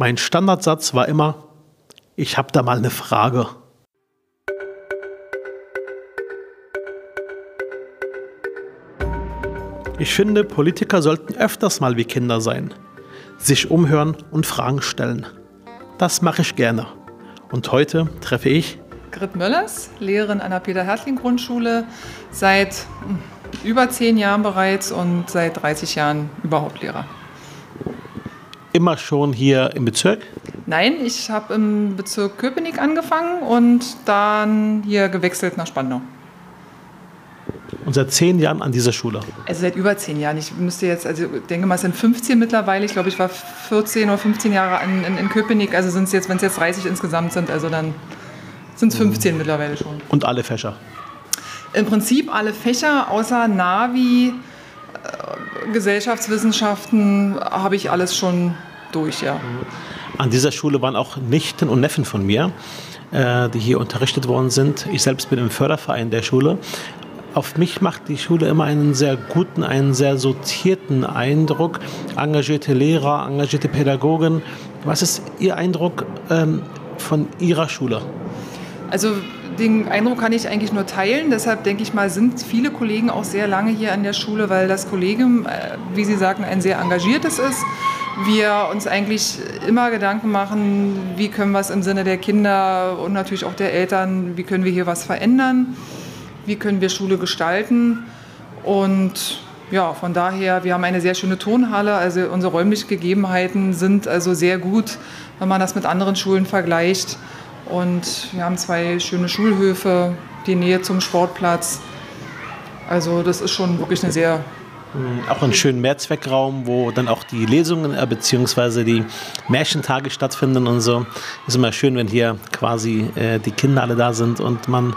Mein Standardsatz war immer, ich habe da mal eine Frage. Ich finde, Politiker sollten öfters mal wie Kinder sein, sich umhören und Fragen stellen. Das mache ich gerne. Und heute treffe ich Grit Möllers, Lehrerin an der Peter-Hertling-Grundschule, seit hm, über zehn Jahren bereits und seit 30 Jahren überhaupt Lehrer. Immer schon hier im Bezirk? Nein, ich habe im Bezirk Köpenick angefangen und dann hier gewechselt nach Spandau. Und seit zehn Jahren an dieser Schule? Also seit über zehn Jahren. Ich müsste jetzt, also denke mal, es sind 15 mittlerweile. Ich glaube, ich war 14 oder 15 Jahre in, in, in Köpenick. Also sind es jetzt, wenn es jetzt 30 insgesamt sind, also dann sind es 15 mhm. mittlerweile schon. Und alle Fächer? Im Prinzip alle Fächer, außer Navi, äh, Gesellschaftswissenschaften, habe ich alles schon durch, ja. An dieser Schule waren auch Nichten und Neffen von mir, äh, die hier unterrichtet worden sind. Ich selbst bin im Förderverein der Schule. Auf mich macht die Schule immer einen sehr guten, einen sehr sortierten Eindruck. Engagierte Lehrer, engagierte Pädagogen. Was ist Ihr Eindruck ähm, von Ihrer Schule? Also den Eindruck kann ich eigentlich nur teilen. Deshalb denke ich mal, sind viele Kollegen auch sehr lange hier an der Schule, weil das Kollegium, äh, wie Sie sagen, ein sehr engagiertes ist. Wir uns eigentlich immer Gedanken machen, wie können wir es im Sinne der Kinder und natürlich auch der Eltern, wie können wir hier was verändern, wie können wir Schule gestalten. Und ja, von daher, wir haben eine sehr schöne Tonhalle, also unsere räumlichen Gegebenheiten sind also sehr gut, wenn man das mit anderen Schulen vergleicht. Und wir haben zwei schöne Schulhöfe, die Nähe zum Sportplatz. Also das ist schon wirklich eine sehr auch einen schönen Mehrzweckraum, wo dann auch die Lesungen äh, bzw. die Märchentage stattfinden und so. Ist immer schön, wenn hier quasi äh, die Kinder alle da sind und man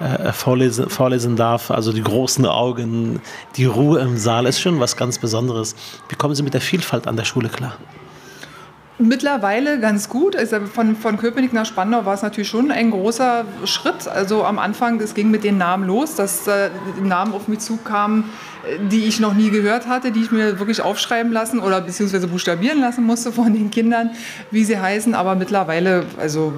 äh, vorlesen, vorlesen darf. Also die großen Augen, die Ruhe im Saal ist schon was ganz Besonderes. Wie kommen Sie mit der Vielfalt an der Schule klar? Mittlerweile ganz gut. Also von, von Köpenick nach Spandau war es natürlich schon ein großer Schritt. Also am Anfang, es ging mit den Namen los, dass äh, Namen auf mich zukamen, die ich noch nie gehört hatte, die ich mir wirklich aufschreiben lassen oder beziehungsweise buchstabieren lassen musste von den Kindern, wie sie heißen. Aber mittlerweile, also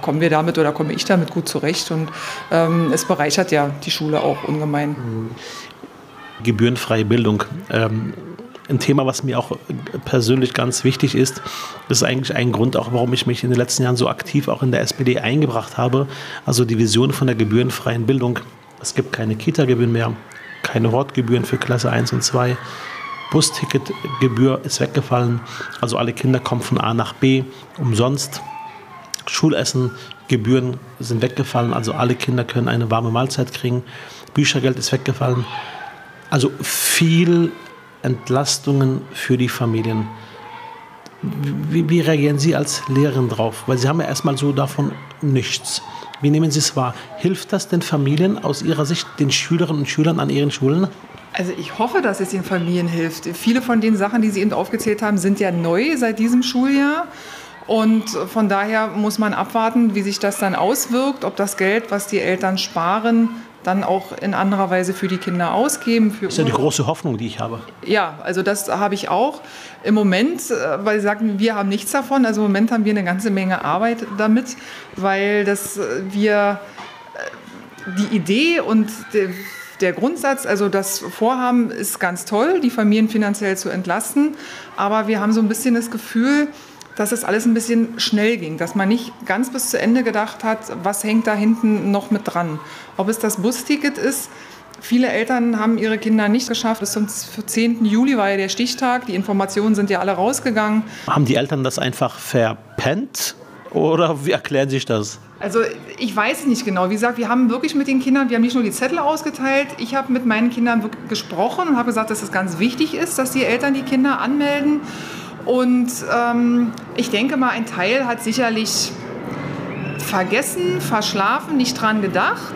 kommen wir damit oder komme ich damit gut zurecht und ähm, es bereichert ja die Schule auch ungemein. Gebührenfreie Bildung. Ähm ein Thema, was mir auch persönlich ganz wichtig ist. Das ist eigentlich ein Grund auch, warum ich mich in den letzten Jahren so aktiv auch in der SPD eingebracht habe. Also die Vision von der gebührenfreien Bildung. Es gibt keine Kita-Gebühren mehr, keine Hortgebühren für Klasse 1 und 2. Busticketgebühr ist weggefallen. Also alle Kinder kommen von A nach B umsonst. Schulessen, Gebühren sind weggefallen. Also alle Kinder können eine warme Mahlzeit kriegen. Büchergeld ist weggefallen. Also viel Entlastungen für die Familien. Wie, wie, reagieren Sie als Lehrerin drauf? Weil Sie haben ja erstmal so davon nichts. Wie nehmen Sie es wahr? Hilft das den Familien aus Ihrer Sicht, den Schülerinnen und Schülern an Ihren Schulen? Also ich hoffe, dass es den Familien hilft. Viele von den Sachen, die Sie eben aufgezählt haben, sind ja neu seit diesem Schuljahr. Und von daher muss man abwarten, wie sich das dann auswirkt, ob das Geld, was die Eltern sparen, dann auch in anderer Weise für die Kinder ausgeben. Das ist ja die große Hoffnung, die ich habe. Ja, also das habe ich auch. Im Moment, äh, weil Sie sagten, wir haben nichts davon. Also im Moment haben wir eine ganze Menge Arbeit damit, weil das äh, wir äh, die Idee und der, der Grundsatz, also das Vorhaben ist ganz toll, die Familien finanziell zu entlasten. Aber wir haben so ein bisschen das Gefühl, dass es alles ein bisschen schnell ging, dass man nicht ganz bis zu Ende gedacht hat, was hängt da hinten noch mit dran. Ob es das Busticket ist, Viele Eltern haben ihre Kinder nicht geschafft. Bis zum 10. Juli war ja der Stichtag. Die Informationen sind ja alle rausgegangen. Haben die Eltern das einfach verpennt oder wie erklären sich das? Also ich weiß nicht genau. Wie gesagt, wir haben wirklich mit den Kindern, wir haben nicht nur die Zettel ausgeteilt, ich habe mit meinen Kindern gesprochen und habe gesagt, dass es ganz wichtig ist, dass die Eltern die Kinder anmelden. Und ähm, ich denke mal, ein Teil hat sicherlich vergessen, verschlafen, nicht dran gedacht.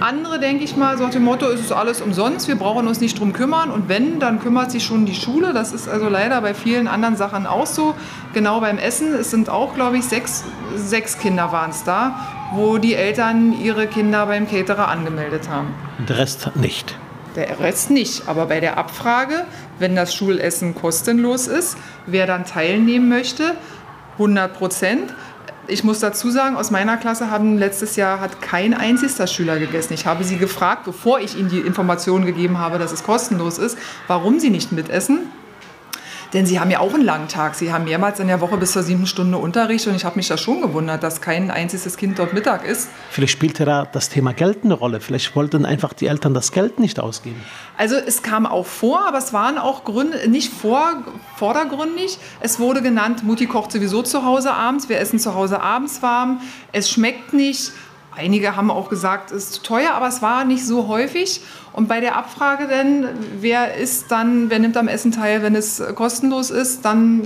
Andere, denke ich mal, so nach dem Motto, es ist alles umsonst, wir brauchen uns nicht drum kümmern. Und wenn, dann kümmert sich schon die Schule. Das ist also leider bei vielen anderen Sachen auch so. Genau beim Essen, es sind auch, glaube ich, sechs, sechs Kinder waren es da, wo die Eltern ihre Kinder beim Caterer angemeldet haben. Der Rest nicht. Der Rest nicht. Aber bei der Abfrage, wenn das Schulessen kostenlos ist, wer dann teilnehmen möchte, 100 Prozent ich muss dazu sagen, aus meiner Klasse haben letztes Jahr hat kein einziger Schüler gegessen. Ich habe sie gefragt, bevor ich ihnen die Information gegeben habe, dass es kostenlos ist, warum sie nicht mitessen. Denn sie haben ja auch einen langen Tag. Sie haben mehrmals in der Woche bis zur siebten Stunde Unterricht und ich habe mich da schon gewundert, dass kein einziges Kind dort Mittag ist. Vielleicht spielte da das Thema Geld eine Rolle. Vielleicht wollten einfach die Eltern das Geld nicht ausgeben. Also es kam auch vor, aber es waren auch Gründe, nicht vor, vordergründig. Es wurde genannt, Mutti kocht sowieso zu Hause abends, wir essen zu Hause abends warm, es schmeckt nicht. Einige haben auch gesagt, es ist zu teuer, aber es war nicht so häufig. Und bei der Abfrage denn, wer ist dann, wer nimmt am Essen teil, wenn es kostenlos ist, dann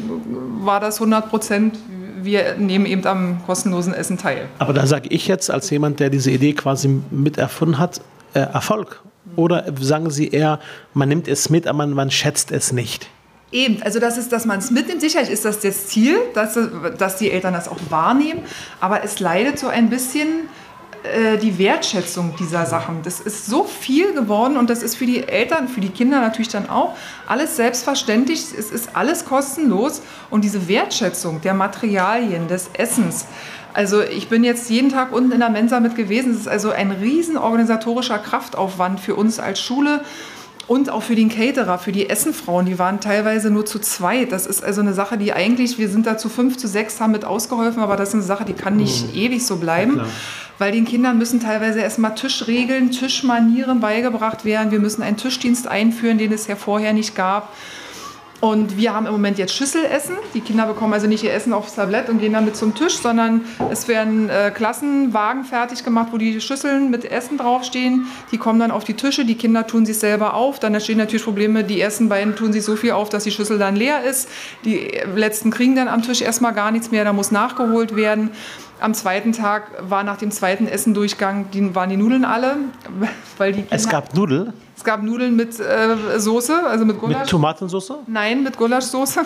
war das 100 Prozent, wir nehmen eben am kostenlosen Essen teil. Aber da sage ich jetzt als jemand, der diese Idee quasi mit erfunden hat, äh, Erfolg. Oder sagen Sie eher, man nimmt es mit, aber man, man schätzt es nicht? Eben, also das ist, dass man es mitnimmt. Sicherlich ist das das Ziel, dass, dass die Eltern das auch wahrnehmen. Aber es leidet so ein bisschen äh, die Wertschätzung dieser Sachen. Das ist so viel geworden und das ist für die Eltern, für die Kinder natürlich dann auch alles selbstverständlich. Es ist alles kostenlos und diese Wertschätzung der Materialien, des Essens. Also ich bin jetzt jeden Tag unten in der Mensa mit gewesen. Es ist also ein riesen organisatorischer Kraftaufwand für uns als Schule. Und auch für den Caterer, für die Essenfrauen, die waren teilweise nur zu zweit. Das ist also eine Sache, die eigentlich, wir sind da zu fünf, zu sechs, haben mit ausgeholfen, aber das ist eine Sache, die kann nicht mhm. ewig so bleiben. Ja, weil den Kindern müssen teilweise erstmal Tischregeln, Tischmanieren beigebracht werden. Wir müssen einen Tischdienst einführen, den es ja vorher nicht gab. Und wir haben im Moment jetzt Schüsselessen. Die Kinder bekommen also nicht ihr Essen aufs Tablett und gehen damit zum Tisch, sondern es werden äh, Klassenwagen fertig gemacht, wo die Schüsseln mit Essen draufstehen. Die kommen dann auf die Tische, die Kinder tun sich selber auf. Dann entstehen natürlich Probleme, die ersten beiden tun sich so viel auf, dass die Schüssel dann leer ist. Die letzten kriegen dann am Tisch erstmal gar nichts mehr, da muss nachgeholt werden. Am zweiten Tag war nach dem zweiten Essendurchgang, die, waren die Nudeln alle. Weil die es gab Nudeln? Es gab Nudeln mit äh, Soße, also mit Gulasch. Mit Tomatensauce? Nein, mit Gulaschsoße.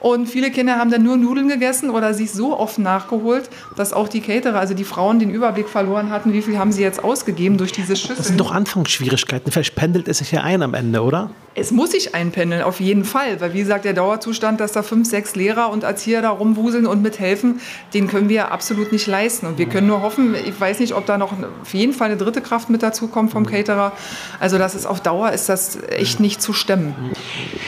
Und viele Kinder haben dann nur Nudeln gegessen oder sich so oft nachgeholt, dass auch die Caterer, also die Frauen, den Überblick verloren hatten, wie viel haben sie jetzt ausgegeben durch diese Schüssel. Das sind doch Anfangsschwierigkeiten. Vielleicht pendelt es sich ja ein am Ende, oder? Es muss sich einpendeln, auf jeden Fall. Weil, wie gesagt, der Dauerzustand, dass da fünf, sechs Lehrer und Erzieher da rumwuseln und mithelfen, den können wir absolut nicht leisten. Und wir können nur hoffen, ich weiß nicht, ob da noch auf jeden Fall eine dritte Kraft mit dazu kommt vom Caterer. Also, das ist auf Dauer ist das echt nicht zu stemmen.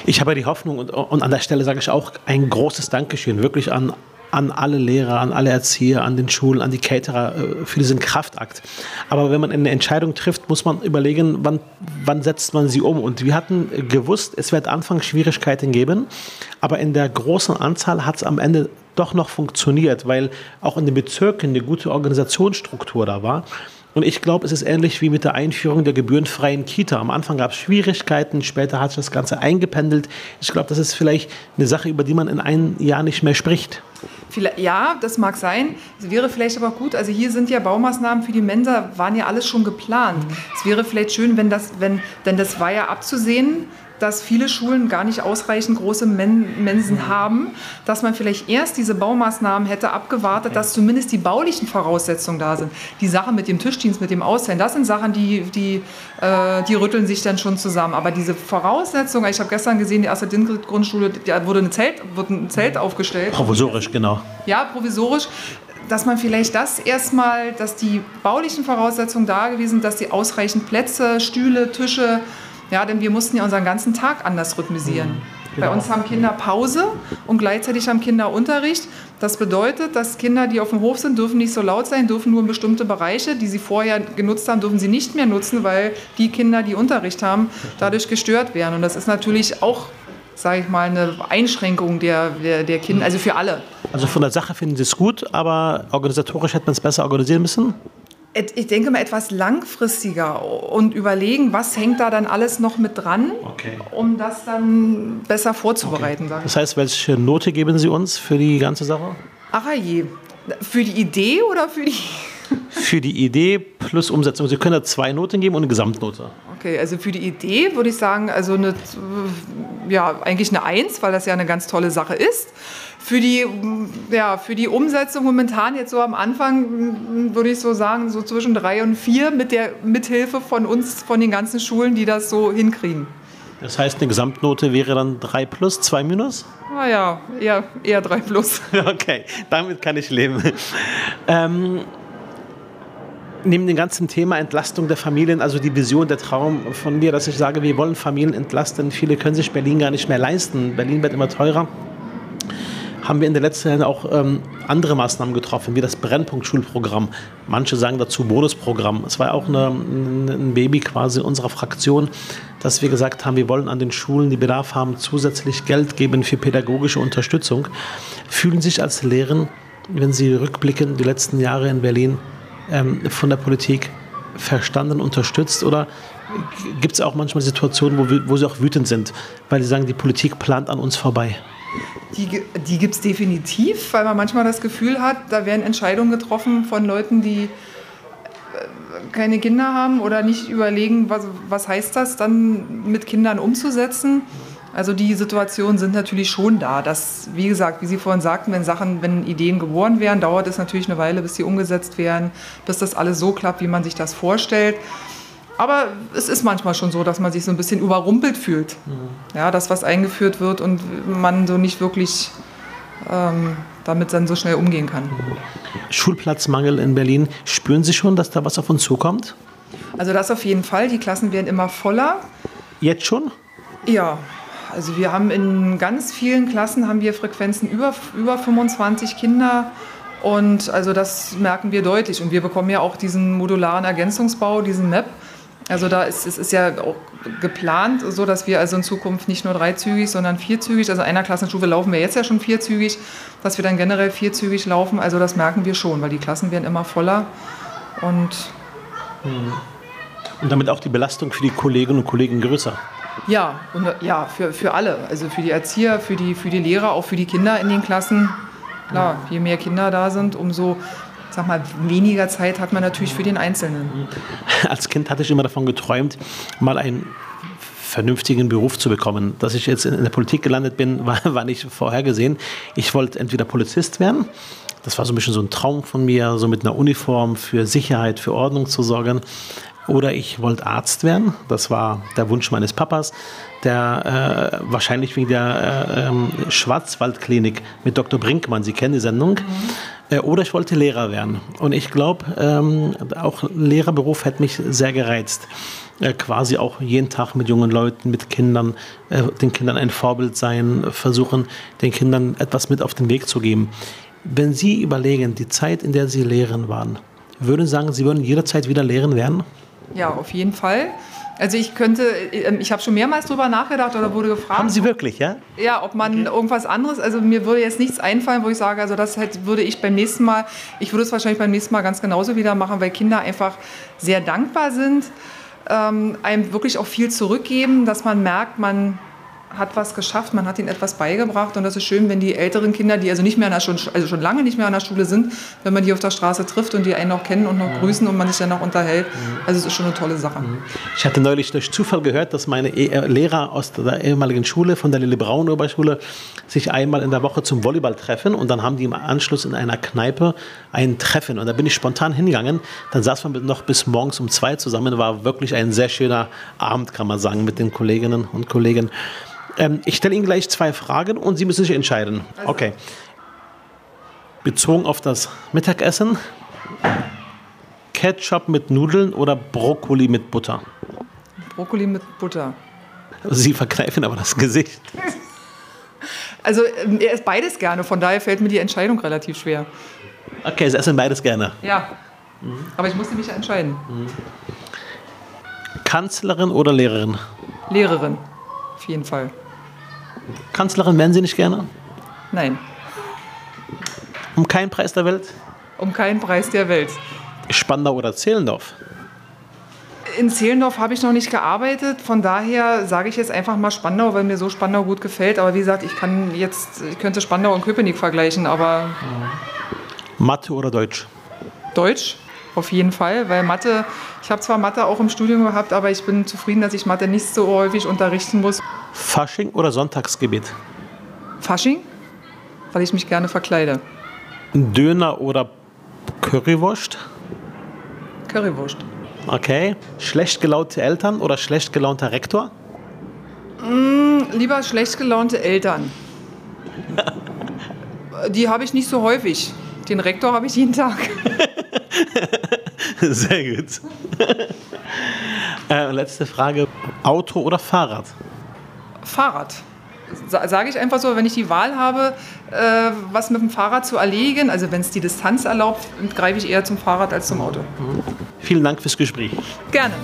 Ich habe die Hoffnung und, und an der Stelle sage ich auch ein großes Dankeschön wirklich an an alle Lehrer, an alle Erzieher, an den Schulen, an die Caterer äh, für diesen Kraftakt. Aber wenn man eine Entscheidung trifft, muss man überlegen, wann, wann setzt man sie um. Und wir hatten gewusst, es wird anfangs Schwierigkeiten geben, aber in der großen Anzahl hat es am Ende doch noch funktioniert, weil auch in den Bezirken eine gute Organisationsstruktur da war. Und ich glaube, es ist ähnlich wie mit der Einführung der gebührenfreien Kita. Am Anfang gab es Schwierigkeiten, später hat sich das Ganze eingependelt. Ich glaube, das ist vielleicht eine Sache, über die man in einem Jahr nicht mehr spricht. Ja, das mag sein. Es wäre vielleicht aber gut, also hier sind ja Baumaßnahmen für die Mensa, waren ja alles schon geplant. Es wäre vielleicht schön, wenn das, wenn, denn das war ja abzusehen, dass viele Schulen gar nicht ausreichend große Men Mensen mhm. haben, dass man vielleicht erst diese Baumaßnahmen hätte abgewartet, dass zumindest die baulichen Voraussetzungen da sind. Die Sachen mit dem Tischdienst, mit dem Aussehen, das sind Sachen, die, die, äh, die rütteln sich dann schon zusammen. Aber diese Voraussetzungen, ich habe gestern gesehen, die erste Dingrid-Grundschule, da wurde ein Zelt, wurde ein Zelt aufgestellt. Provisorisch, genau. Ja, provisorisch dass man vielleicht das erstmal, dass die baulichen Voraussetzungen da gewesen sind, dass die ausreichend Plätze, Stühle, Tische, ja, denn wir mussten ja unseren ganzen Tag anders rhythmisieren. Mhm, genau. Bei uns haben Kinder Pause und gleichzeitig haben Kinder Unterricht. Das bedeutet, dass Kinder, die auf dem Hof sind, dürfen nicht so laut sein, dürfen nur bestimmte Bereiche, die sie vorher genutzt haben, dürfen sie nicht mehr nutzen, weil die Kinder, die Unterricht haben, dadurch gestört werden. Und das ist natürlich auch sage ich mal, eine Einschränkung der, der, der Kinder, also für alle. Also von der Sache finden Sie es gut, aber organisatorisch hätte man es besser organisieren müssen? Ich denke mal etwas langfristiger und überlegen, was hängt da dann alles noch mit dran, Okay. um das dann besser vorzubereiten. ich. Das heißt, welche Note geben Sie uns für die ganze Sache? Ach je, für die Idee oder für die... Für die Idee plus Umsetzung. Sie können da zwei Noten geben und eine Gesamtnote. Okay, also für die Idee würde ich sagen, also eine, ja, eigentlich eine Eins, weil das ja eine ganz tolle Sache ist. Für die, ja, für die Umsetzung momentan jetzt so am Anfang würde ich so sagen, so zwischen drei und vier mit der Mithilfe von uns, von den ganzen Schulen, die das so hinkriegen. Das heißt, eine Gesamtnote wäre dann 3 plus, 2 minus? Naja, eher, eher drei plus. Okay, damit kann ich leben. Ähm, neben dem ganzen Thema Entlastung der Familien, also die Vision, der Traum von mir, dass ich sage, wir wollen Familien entlasten. Viele können sich Berlin gar nicht mehr leisten. Berlin wird immer teurer. Haben wir in den letzten Jahren auch ähm, andere Maßnahmen getroffen, wie das Brennpunkt-Schulprogramm. Manche sagen dazu Bonusprogramm. Es war auch eine, ein Baby quasi unserer Fraktion, dass wir gesagt haben, wir wollen an den Schulen, die Bedarf haben, zusätzlich Geld geben für pädagogische Unterstützung. Fühlen sich als Lehrerin, wenn Sie rückblicken, die letzten Jahre in Berlin, ähm, von der Politik verstanden, unterstützt? Oder gibt es auch manchmal Situationen, wo, wo Sie auch wütend sind, weil Sie sagen, die Politik plant an uns vorbei? Die, die gibt es definitiv, weil man manchmal das Gefühl hat, da werden Entscheidungen getroffen von Leuten, die äh, keine Kinder haben oder nicht überlegen, was, was heißt das dann mit Kindern umzusetzen. Also die Situationen sind natürlich schon da. Dass, wie gesagt, wie Sie vorhin sagten, wenn Sachen, wenn Ideen geboren werden, dauert es natürlich eine Weile, bis sie umgesetzt werden, bis das alles so klappt, wie man sich das vorstellt. Aber es ist manchmal schon so, dass man sich so ein bisschen überrumpelt fühlt. Ja, das, was eingeführt wird und man so nicht wirklich ähm, damit dann so schnell umgehen kann. Schulplatzmangel in Berlin. Spüren Sie schon, dass da was auf uns zukommt? Also das auf jeden Fall. Die Klassen werden immer voller. Jetzt schon? Ja, also wir haben in ganz vielen Klassen haben wir Frequenzen über, über 25 Kinder. Und also das merken wir deutlich. Und wir bekommen ja auch diesen modularen Ergänzungsbau, diesen MAP. Also da ist es ist ja auch geplant, so dass wir also in Zukunft nicht nur dreizügig, sondern vierzügig, also einer Klassenstufe laufen wir jetzt ja schon vierzügig, dass wir dann generell vierzügig laufen. Also das merken wir schon, weil die Klassen werden immer voller. Und Und damit auch die Belastung für die Kolleginnen und Kollegen größer. Ja, und, ja für, für alle. Also für die Erzieher, für die, für die Lehrer, auch für die Kinder in den Klassen. Klar, je mehr Kinder da sind, umso sag mal, weniger Zeit hat man natürlich für den Einzelnen. Als Kind hatte ich immer davon geträumt, mal einen vernünftigen Beruf zu bekommen. Dass ich jetzt in der Politik gelandet bin, war, war nicht vorhergesehen. Ich wollte entweder Polizist werden, das war so ein bisschen so ein Traum von mir, so mit einer Uniform für Sicherheit, für Ordnung zu sorgen. Oder ich wollte Arzt werden, das war der Wunsch meines Papas, der äh, wahrscheinlich wegen der äh, ähm, Schwarzwaldklinik mit Dr. Brinkmann, Sie kennen die Sendung, äh, oder ich wollte Lehrer werden. Und ich glaube, ähm, auch Lehrerberuf hätte mich sehr gereizt. Äh, quasi auch jeden Tag mit jungen Leuten, mit Kindern, äh, den Kindern ein Vorbild sein, versuchen, den Kindern etwas mit auf den Weg zu geben. Wenn Sie überlegen, die Zeit, in der Sie Lehren waren, würden Sie sagen, Sie würden jederzeit wieder Lehren werden? Ja, auf jeden Fall. Also ich könnte, ähm, ich habe schon mehrmals drüber nachgedacht oder wurde gefragt. Haben Sie wirklich, ja? Ja, ob man irgendwas anderes, also mir würde jetzt nichts einfallen, wo ich sage, also das hätte, würde ich beim nächsten Mal, ich würde es wahrscheinlich beim nächsten Mal ganz genauso wieder machen, weil Kinder einfach sehr dankbar sind, ähm, einem wirklich auch viel zurückgeben, dass man merkt, man hat was geschafft, man hat ihnen etwas beigebracht und das ist schön, wenn die älteren Kinder, die also nicht mehr an der Schule, also schon lange nicht mehr an der Schule sind, wenn man die auf der Straße trifft und die einen noch kennen und noch grüßen und man sich dann noch unterhält. Also es ist schon eine tolle Sache. Ich hatte neulich durch Zufall gehört, dass meine eh- äh, Lehrer aus der ehemaligen Schule, von der Lille Braun Oberschule, sich einmal in der Woche zum Volleyball treffen und dann haben die im Anschluss in einer Kneipe ein Treffen und da bin ich spontan hingegangen. Dann saß man noch bis morgens um zwei zusammen. War wirklich ein sehr schöner Abend, kann man sagen, mit den Kolleginnen und Kollegen. Ähm, ich stelle Ihnen gleich zwei Fragen und Sie müssen sich entscheiden. Okay. Bezogen auf das Mittagessen, Ketchup mit Nudeln oder Brokkoli mit Butter? Brokkoli mit Butter. Sie verkneifen aber das Gesicht. Also ähm, er isst beides gerne, von daher fällt mir die Entscheidung relativ schwer. Okay, Sie essen beides gerne. Ja, aber ich musste mich ja entscheiden. Kanzlerin oder Lehrerin? Lehrerin, auf jeden Fall. Kanzlerin wären Sie nicht gerne? Nein, Um keinen Preis der Welt? um keinen Preis der Welt. Spandau oder Zehlendorf? In Zehlendorf habe ich noch nicht gearbeitet, von daher sage ich jetzt einfach mal Spandau, weil mir so Spandau gut gefällt. Aber wie gesagt, ich kann jetzt, ich könnte Spandau und Köpenick vergleichen, aber. Mathe oder Deutsch? Deutsch, auf jeden Fall, weil Mathe, ich habe zwar Mathe auch im Studium gehabt, aber ich bin zufrieden, dass ich Mathe nicht so häufig unterrichten muss. Fasching oder Sonntagsgebet? Fasching, weil ich mich gerne verkleide. Döner oder Currywurst? Currywurst. Okay. Schlecht gelaunte Eltern oder schlecht gelaunter Rektor? Lieber schlecht gelaunte Eltern. Die habe ich nicht so häufig. Den Rektor habe ich jeden Tag. Sehr gut. äh, letzte Frage. Auto oder Fahrrad? Fahrrad. Sa Sage ich einfach so, wenn ich die Wahl habe, äh, was mit dem Fahrrad zu erledigen, also wenn es die Distanz erlaubt, greife ich eher zum Fahrrad als zum Auto. Vielen Dank fürs Gespräch. Gerne.